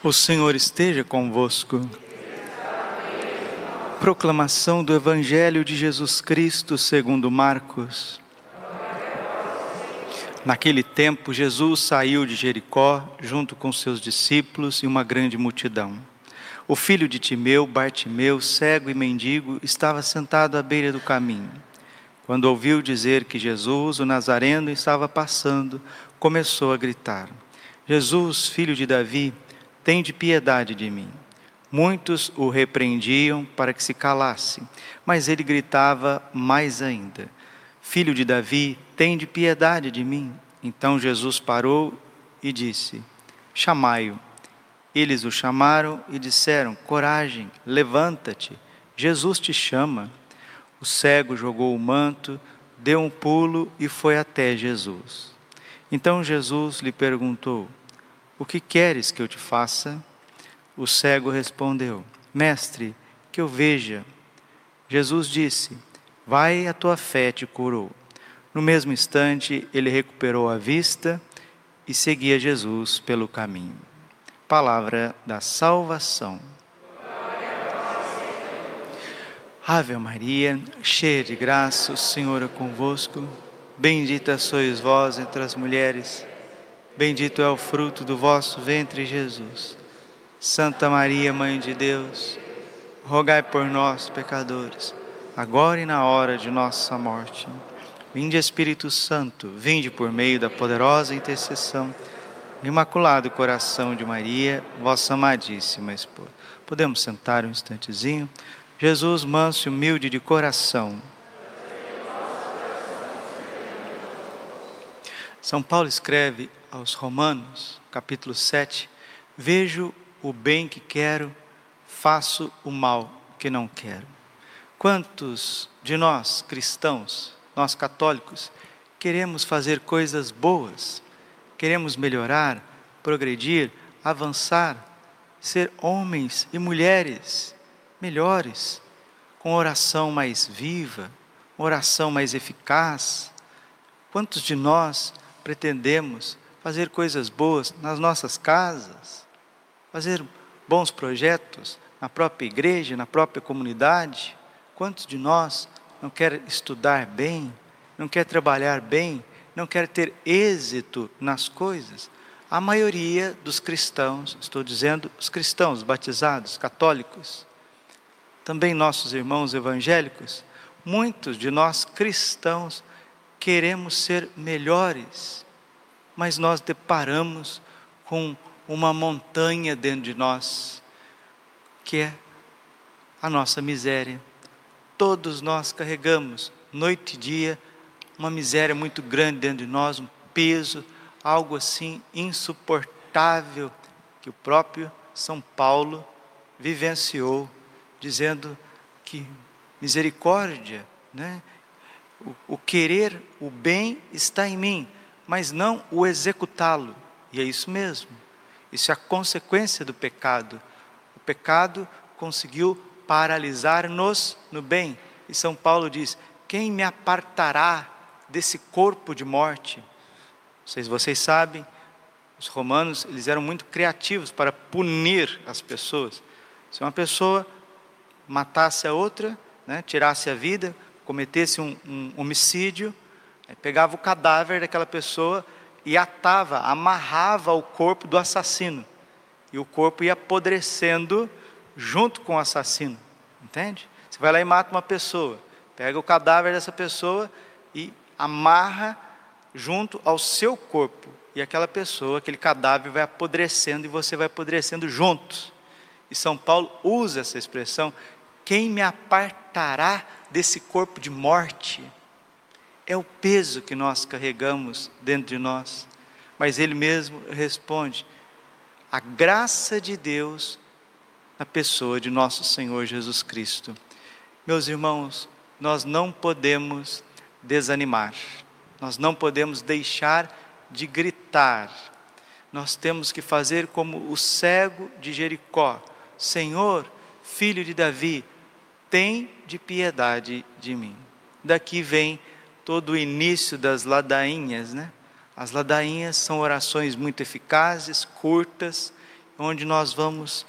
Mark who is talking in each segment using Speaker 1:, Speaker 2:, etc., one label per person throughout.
Speaker 1: O Senhor esteja convosco. Proclamação do Evangelho de Jesus Cristo segundo Marcos. Naquele tempo, Jesus saiu de Jericó junto com seus discípulos e uma grande multidão. O filho de Timeu, Bartimeu, cego e mendigo, estava sentado à beira do caminho. Quando ouviu dizer que Jesus, o Nazareno, estava passando, começou a gritar: Jesus, filho de Davi, Tende piedade de mim. Muitos o repreendiam para que se calasse, mas ele gritava mais ainda: Filho de Davi, tende piedade de mim. Então Jesus parou e disse: Chamai-o. Eles o chamaram e disseram: Coragem, levanta-te, Jesus te chama. O cego jogou o manto, deu um pulo e foi até Jesus. Então Jesus lhe perguntou: o que queres que eu te faça? O cego respondeu: Mestre, que eu veja. Jesus disse: Vai, a tua fé te curou. No mesmo instante, ele recuperou a vista e seguia Jesus pelo caminho. Palavra da salvação. Ave Maria, cheia de graça, o Senhor é convosco. Bendita sois vós entre as mulheres Bendito é o fruto do vosso ventre, Jesus. Santa Maria, Mãe de Deus, rogai por nós, pecadores, agora e na hora de nossa morte. Vinde, Espírito Santo, vinde por meio da poderosa intercessão do Imaculado Coração de Maria, vossa amadíssima esposa. Podemos sentar um instantezinho? Jesus, manso e humilde de coração. São Paulo escreve aos Romanos, capítulo 7, vejo o bem que quero, faço o mal que não quero. Quantos de nós cristãos, nós católicos, queremos fazer coisas boas, queremos melhorar, progredir, avançar, ser homens e mulheres melhores, com oração mais viva, oração mais eficaz? Quantos de nós pretendemos fazer coisas boas nas nossas casas, fazer bons projetos na própria igreja, na própria comunidade. Quantos de nós não quer estudar bem, não quer trabalhar bem, não quer ter êxito nas coisas? A maioria dos cristãos, estou dizendo os cristãos batizados, católicos, também nossos irmãos evangélicos, muitos de nós cristãos queremos ser melhores, mas nós deparamos com uma montanha dentro de nós, que é a nossa miséria. Todos nós carregamos, noite e dia, uma miséria muito grande dentro de nós, um peso, algo assim insuportável, que o próprio São Paulo vivenciou, dizendo que misericórdia, né? o, o querer o bem está em mim, mas não o executá-lo. E é isso mesmo. Isso é a consequência do pecado. O pecado conseguiu paralisar-nos no bem. E São Paulo diz: Quem me apartará desse corpo de morte? Vocês, vocês sabem, os romanos eles eram muito criativos para punir as pessoas. Se uma pessoa matasse a outra, né, tirasse a vida, cometesse um, um homicídio, pegava o cadáver daquela pessoa e atava, amarrava o corpo do assassino. E o corpo ia apodrecendo junto com o assassino. Entende? Você vai lá e mata uma pessoa, pega o cadáver dessa pessoa e amarra junto ao seu corpo. E aquela pessoa, aquele cadáver vai apodrecendo e você vai apodrecendo juntos. E São Paulo usa essa expressão: quem me apartará desse corpo de morte? É o peso que nós carregamos dentro de nós. Mas ele mesmo responde: a graça de Deus na pessoa de nosso Senhor Jesus Cristo. Meus irmãos, nós não podemos desanimar, nós não podemos deixar de gritar, nós temos que fazer como o cego de Jericó: Senhor, filho de Davi, tem de piedade de mim. Daqui vem todo o início das ladainhas, né? As ladainhas são orações muito eficazes, curtas onde nós vamos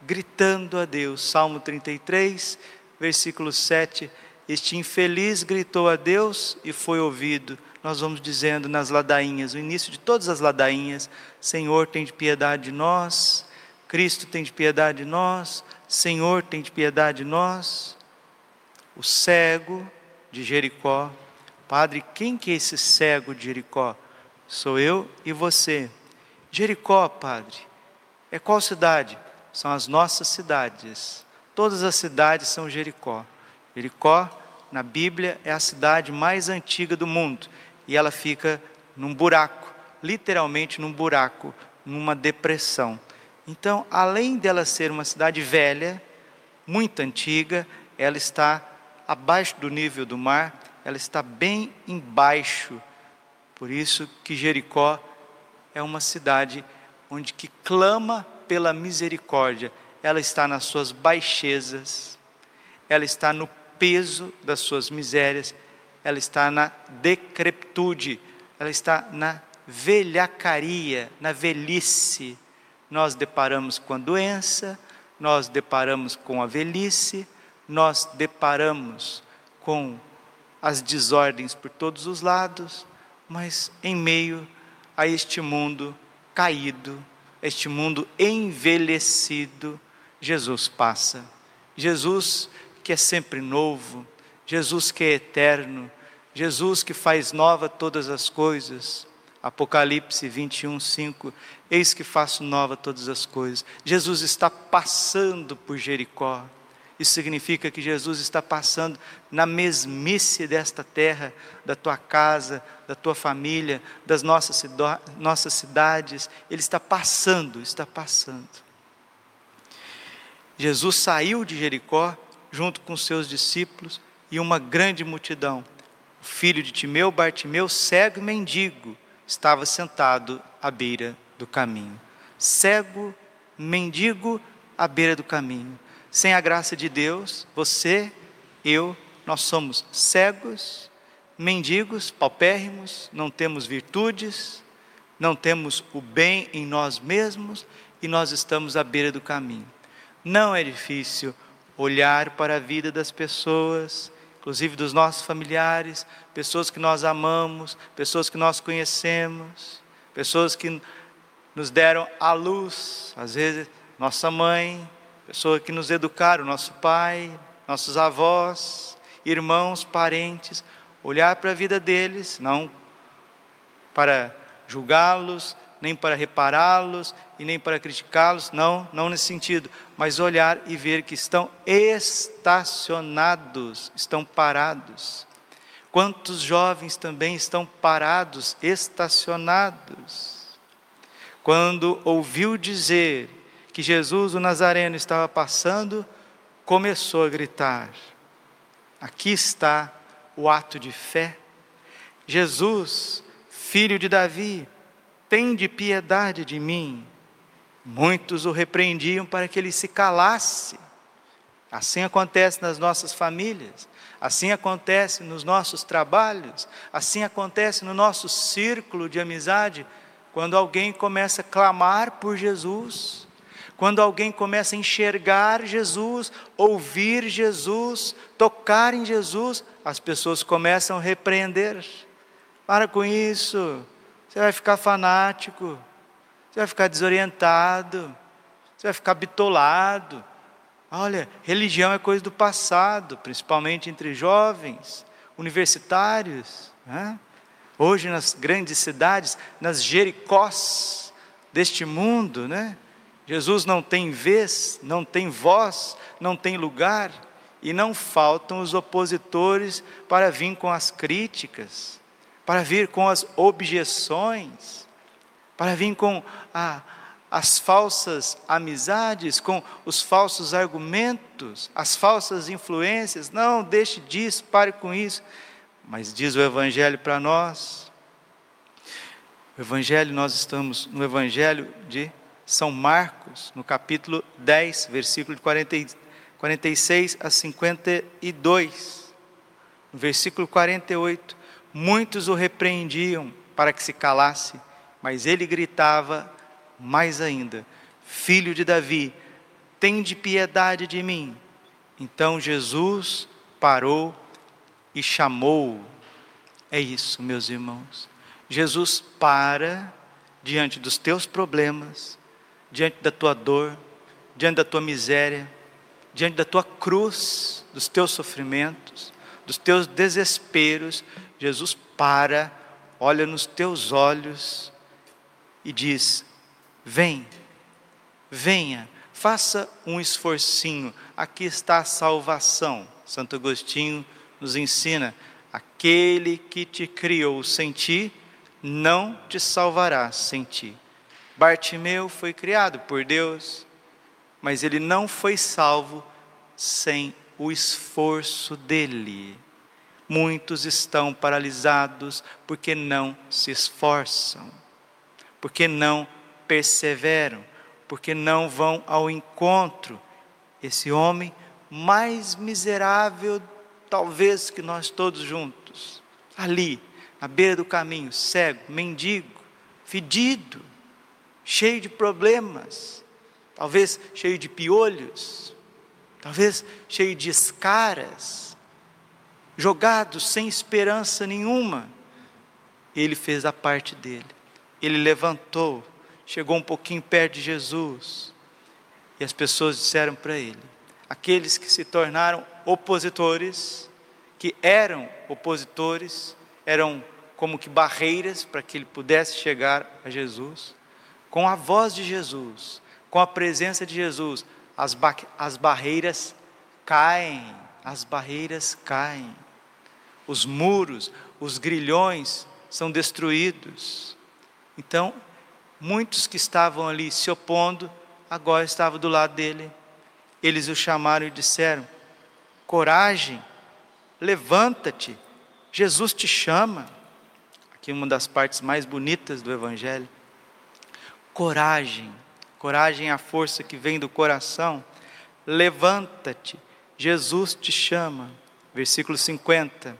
Speaker 1: gritando a Deus. Salmo 33, versículo 7. Este infeliz gritou a Deus e foi ouvido. Nós vamos dizendo nas ladainhas, o início de todas as ladainhas: Senhor, tem de piedade de nós. Cristo tem de piedade de nós. Senhor, tem de piedade de nós. O cego de Jericó. Padre, quem que é esse cego de Jericó? Sou eu e você. Jericó, Padre, é qual cidade? São as nossas cidades. Todas as cidades são Jericó. Jericó, na Bíblia, é a cidade mais antiga do mundo. E ela fica num buraco, literalmente num buraco, numa depressão. Então, além dela ser uma cidade velha, muito antiga, ela está abaixo do nível do mar, ela está bem embaixo. Por isso que Jericó é uma cidade onde que clama pela misericórdia. Ela está nas suas baixezas, ela está no peso das suas misérias, ela está na decrepitude, ela está na velhacaria, na velhice nós deparamos com a doença, nós deparamos com a velhice, nós deparamos com as desordens por todos os lados, mas em meio a este mundo caído, este mundo envelhecido, Jesus passa. Jesus que é sempre novo, Jesus que é eterno, Jesus que faz nova todas as coisas. Apocalipse 21, 5. Eis que faço nova todas as coisas. Jesus está passando por Jericó. Isso significa que Jesus está passando na mesmice desta terra, da tua casa, da tua família, das nossas, nossas cidades. Ele está passando, está passando. Jesus saiu de Jericó junto com seus discípulos e uma grande multidão. O filho de Timeu, Bartimeu, cego e mendigo estava sentado à beira do caminho. Cego, mendigo à beira do caminho. Sem a graça de Deus, você, eu, nós somos cegos, mendigos, paupérrimos, não temos virtudes, não temos o bem em nós mesmos e nós estamos à beira do caminho. Não é difícil olhar para a vida das pessoas inclusive dos nossos familiares, pessoas que nós amamos, pessoas que nós conhecemos, pessoas que nos deram a luz, às vezes nossa mãe, pessoas que nos educaram, nosso pai, nossos avós, irmãos, parentes, olhar para a vida deles, não para julgá-los, nem para repará-los e nem para criticá-los, não, não nesse sentido, mas olhar e ver que estão estacionados, estão parados. Quantos jovens também estão parados, estacionados? Quando ouviu dizer que Jesus o Nazareno estava passando, começou a gritar: Aqui está o ato de fé. Jesus, filho de Davi, Tende piedade de mim. Muitos o repreendiam para que ele se calasse. Assim acontece nas nossas famílias, assim acontece nos nossos trabalhos, assim acontece no nosso círculo de amizade, quando alguém começa a clamar por Jesus, quando alguém começa a enxergar Jesus, ouvir Jesus, tocar em Jesus, as pessoas começam a repreender. Para com isso, você vai ficar fanático, você vai ficar desorientado, você vai ficar bitolado. Olha, religião é coisa do passado, principalmente entre jovens, universitários. Né? Hoje, nas grandes cidades, nas jericós deste mundo, né? Jesus não tem vez, não tem voz, não tem lugar, e não faltam os opositores para vir com as críticas para vir com as objeções, para vir com a, as falsas amizades, com os falsos argumentos, as falsas influências. Não, deixe disso, pare com isso. Mas diz o Evangelho para nós. O Evangelho, nós estamos no Evangelho de São Marcos, no capítulo 10, versículo de 40, 46 a 52. No versículo 48. Muitos o repreendiam para que se calasse, mas ele gritava mais ainda: filho de Davi, tem de piedade de mim. Então Jesus parou e chamou. É isso, meus irmãos. Jesus para diante dos teus problemas, diante da tua dor, diante da tua miséria, diante da tua cruz, dos teus sofrimentos, dos teus desesperos. Jesus para, olha nos teus olhos e diz: Vem, venha, faça um esforcinho, aqui está a salvação. Santo Agostinho nos ensina: aquele que te criou sem ti, não te salvará sem ti. Bartimeu foi criado por Deus, mas ele não foi salvo sem o esforço dele. Muitos estão paralisados porque não se esforçam, porque não perseveram, porque não vão ao encontro. Esse homem mais miserável, talvez que nós todos juntos, ali, à beira do caminho, cego, mendigo, fedido, cheio de problemas, talvez cheio de piolhos, talvez cheio de escaras, jogado sem esperança nenhuma. Ele fez a parte dele. Ele levantou, chegou um pouquinho perto de Jesus, e as pessoas disseram para ele: aqueles que se tornaram opositores, que eram opositores, eram como que barreiras para que ele pudesse chegar a Jesus, com a voz de Jesus, com a presença de Jesus, as, ba as barreiras caem, as barreiras caem, os muros, os grilhões são destruídos. Então, muitos que estavam ali se opondo, agora estavam do lado dele. Eles o chamaram e disseram: Coragem, levanta-te, Jesus te chama. Aqui uma das partes mais bonitas do Evangelho. Coragem, coragem é a força que vem do coração. Levanta-te, Jesus te chama. Versículo 50.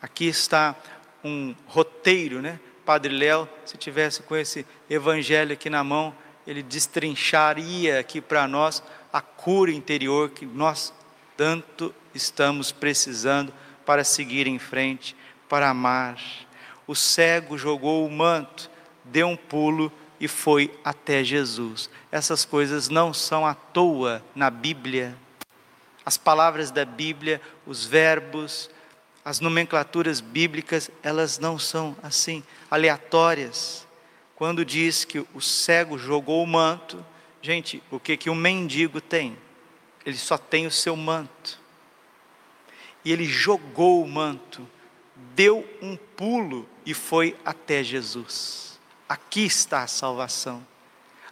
Speaker 1: Aqui está um roteiro, né? Padre Léo, se tivesse com esse evangelho aqui na mão, ele destrincharia aqui para nós a cura interior que nós tanto estamos precisando para seguir em frente, para amar. O cego jogou o manto, deu um pulo e foi até Jesus. Essas coisas não são à toa na Bíblia. As palavras da Bíblia, os verbos, as nomenclaturas bíblicas, elas não são assim aleatórias. Quando diz que o cego jogou o manto, gente, o que que o mendigo tem? Ele só tem o seu manto. E ele jogou o manto, deu um pulo e foi até Jesus. Aqui está a salvação.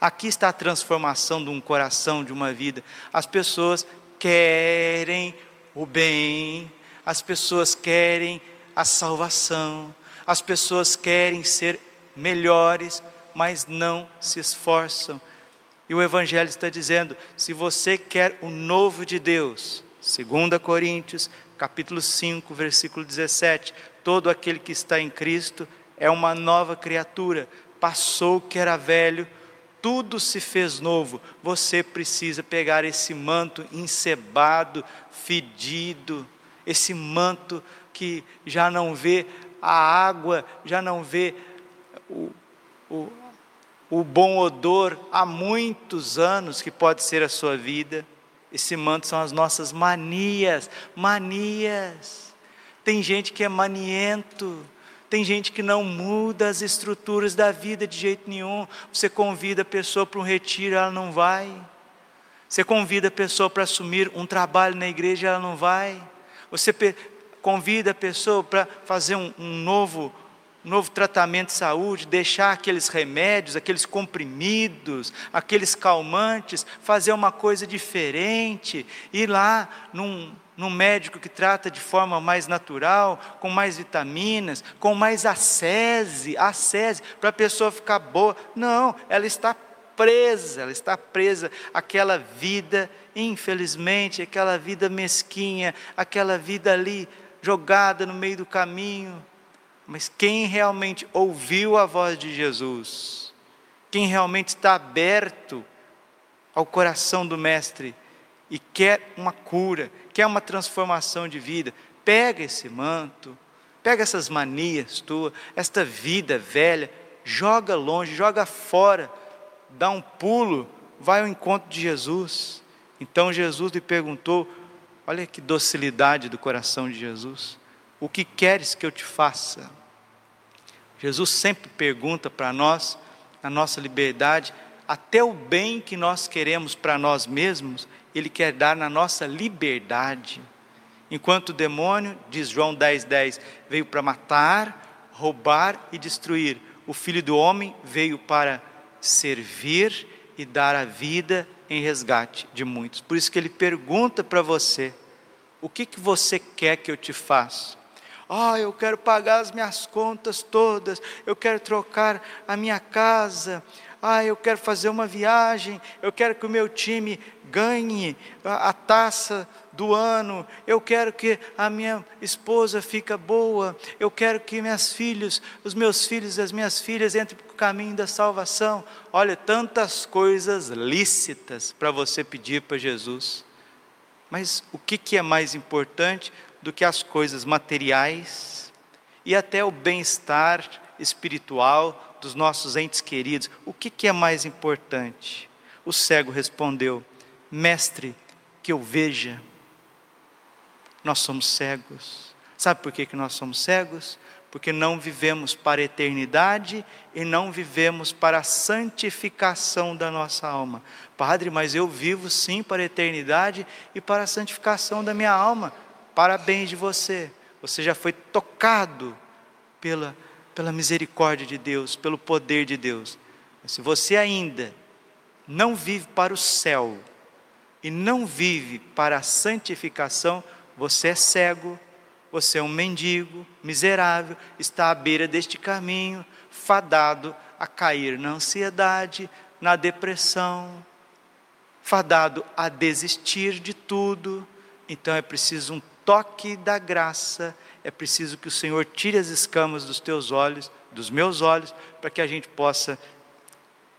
Speaker 1: Aqui está a transformação de um coração, de uma vida. As pessoas querem o bem, as pessoas querem a salvação, as pessoas querem ser melhores, mas não se esforçam. E o Evangelho está dizendo: se você quer o novo de Deus, 2 Coríntios, capítulo 5, versículo 17, todo aquele que está em Cristo é uma nova criatura, passou o que era velho, tudo se fez novo. Você precisa pegar esse manto encebado, fedido, esse manto que já não vê a água, já não vê o, o, o bom odor há muitos anos que pode ser a sua vida. Esse manto são as nossas manias, manias. Tem gente que é maniento, tem gente que não muda as estruturas da vida de jeito nenhum. Você convida a pessoa para um retiro, ela não vai. Você convida a pessoa para assumir um trabalho na igreja, ela não vai. Você convida a pessoa para fazer um, um novo novo tratamento de saúde, deixar aqueles remédios, aqueles comprimidos, aqueles calmantes, fazer uma coisa diferente, ir lá num, num médico que trata de forma mais natural, com mais vitaminas, com mais acese, acese, para a pessoa ficar boa. Não, ela está presa, ela está presa àquela vida, infelizmente, aquela vida mesquinha, aquela vida ali jogada no meio do caminho. Mas quem realmente ouviu a voz de Jesus, quem realmente está aberto ao coração do Mestre e quer uma cura, quer uma transformação de vida, pega esse manto, pega essas manias tuas, esta vida velha, joga longe, joga fora, dá um pulo, vai ao encontro de Jesus. Então Jesus lhe perguntou: olha que docilidade do coração de Jesus, o que queres que eu te faça? Jesus sempre pergunta para nós, na nossa liberdade, até o bem que nós queremos para nós mesmos, Ele quer dar na nossa liberdade. Enquanto o demônio, diz João 10,10, 10, veio para matar, roubar e destruir, o Filho do Homem veio para servir e dar a vida em resgate de muitos. Por isso que ele pergunta para você: o que, que você quer que eu te faça? Ah, eu quero pagar as minhas contas todas, eu quero trocar a minha casa, ah, eu quero fazer uma viagem, eu quero que o meu time ganhe a, a taça do ano, eu quero que a minha esposa fique boa, eu quero que minhas filhos, os meus filhos e as minhas filhas entrem para o caminho da salvação. Olha, tantas coisas lícitas para você pedir para Jesus. Mas o que, que é mais importante do que as coisas materiais e até o bem-estar espiritual dos nossos entes queridos? O que, que é mais importante? O cego respondeu: Mestre, que eu veja. Nós somos cegos. Sabe por que, que nós somos cegos? Porque não vivemos para a eternidade e não vivemos para a santificação da nossa alma. Padre, mas eu vivo sim para a eternidade e para a santificação da minha alma. Parabéns de você. Você já foi tocado pela, pela misericórdia de Deus, pelo poder de Deus. Mas se você ainda não vive para o céu e não vive para a santificação, você é cego, você é um mendigo, miserável, está à beira deste caminho, fadado a cair na ansiedade, na depressão, fadado a desistir de tudo. Então é preciso um toque da graça, é preciso que o Senhor tire as escamas dos teus olhos, dos meus olhos, para que a gente possa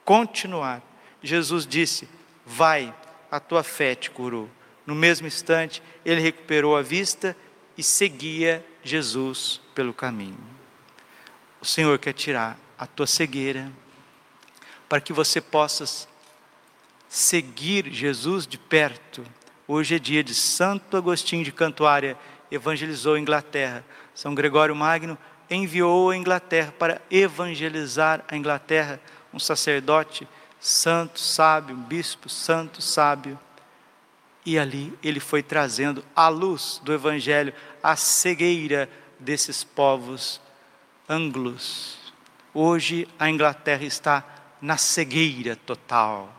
Speaker 1: continuar. Jesus disse: Vai, a tua fé te curou. No mesmo instante, ele recuperou a vista e seguia Jesus pelo caminho. O Senhor quer tirar a tua cegueira, para que você possa seguir Jesus de perto. Hoje é dia de Santo Agostinho de Cantuária, evangelizou a Inglaterra. São Gregório Magno enviou a Inglaterra para evangelizar a Inglaterra, um sacerdote santo, sábio, um bispo santo, sábio. E ali ele foi trazendo a luz do Evangelho, a cegueira desses povos anglos. Hoje a Inglaterra está na cegueira total.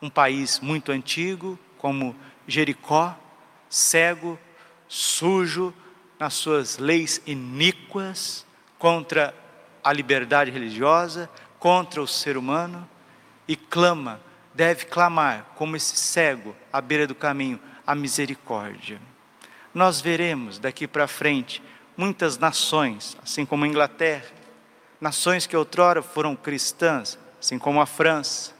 Speaker 1: Um país muito antigo, como Jericó, cego, sujo, nas suas leis iníquas, contra a liberdade religiosa, contra o ser humano, e clama deve clamar, como esse cego à beira do caminho, a misericórdia. Nós veremos daqui para frente muitas nações, assim como a Inglaterra, nações que outrora foram cristãs, assim como a França,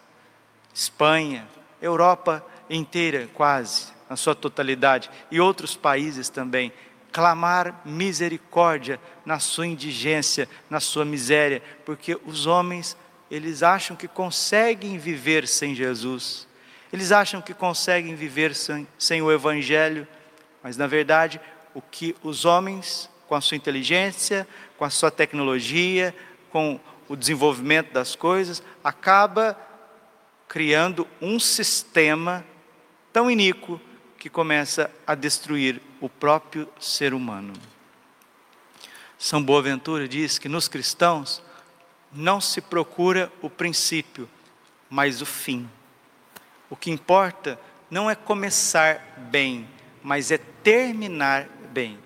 Speaker 1: Espanha, Europa inteira quase, na sua totalidade, e outros países também, clamar misericórdia na sua indigência, na sua miséria, porque os homens eles acham que conseguem viver sem Jesus, eles acham que conseguem viver sem, sem o Evangelho, mas na verdade, o que os homens, com a sua inteligência, com a sua tecnologia, com o desenvolvimento das coisas, acaba criando um sistema tão iníquo que começa a destruir o próprio ser humano. São Boaventura diz que nos cristãos não se procura o princípio, mas o fim. O que importa não é começar bem, mas é terminar bem.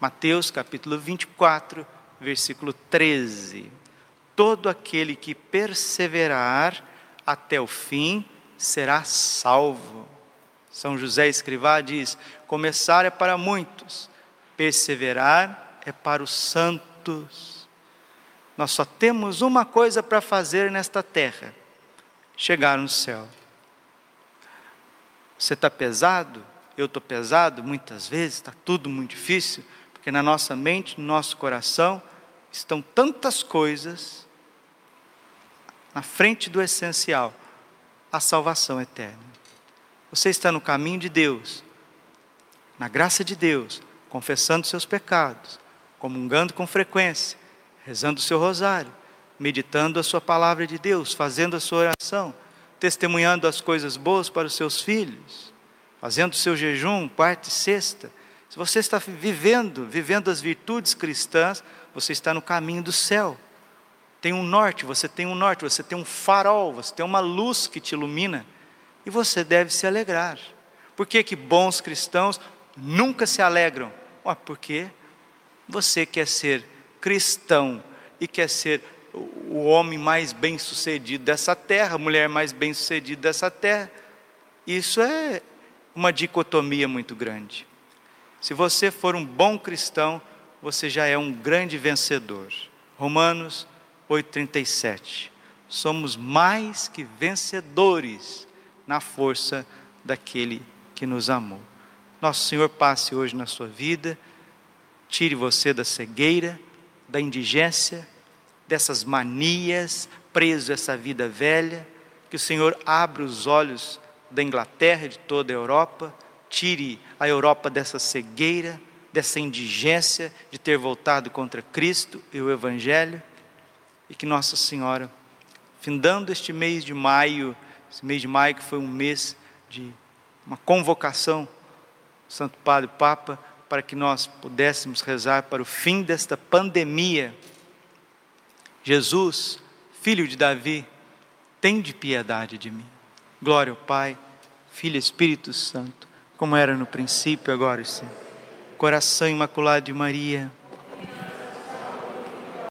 Speaker 1: Mateus capítulo 24, versículo 13. Todo aquele que perseverar até o fim será salvo. São José Escrivá diz: começar é para muitos, perseverar é para os santos. Nós só temos uma coisa para fazer nesta terra: chegar no céu. Você está pesado? Eu estou pesado muitas vezes, está tudo muito difícil, porque na nossa mente, no nosso coração, estão tantas coisas na frente do essencial a salvação eterna. Você está no caminho de Deus, na graça de Deus, confessando seus pecados, comungando com frequência, rezando o seu rosário, meditando a sua palavra de Deus, fazendo a sua oração, testemunhando as coisas boas para os seus filhos, fazendo o seu jejum, quarta e sexta. Se você está vivendo, vivendo as virtudes cristãs, você está no caminho do céu. Tem um norte, você tem um norte, você tem um farol, você tem uma luz que te ilumina e você deve se alegrar. Por que, que bons cristãos nunca se alegram? Porque você quer ser cristão e quer ser o homem mais bem sucedido dessa terra, a mulher mais bem sucedida dessa terra. Isso é uma dicotomia muito grande. Se você for um bom cristão, você já é um grande vencedor. Romanos 8,37. Somos mais que vencedores na força daquele que nos amou. Nosso Senhor passe hoje na sua vida, tire você da cegueira, da indigência, dessas manias, preso a essa vida velha, que o Senhor abra os olhos da Inglaterra, de toda a Europa, tire a Europa dessa cegueira, dessa indigência de ter voltado contra Cristo e o Evangelho, e que Nossa Senhora, findando este mês de maio, esse mês de maio que foi um mês de uma convocação, Santo Padre Papa, para que nós pudéssemos rezar para o fim desta pandemia. Jesus, filho de Davi, tem de piedade de mim. Glória ao Pai, Filho e Espírito Santo, como era no princípio, agora e sempre. Coração imaculado de Maria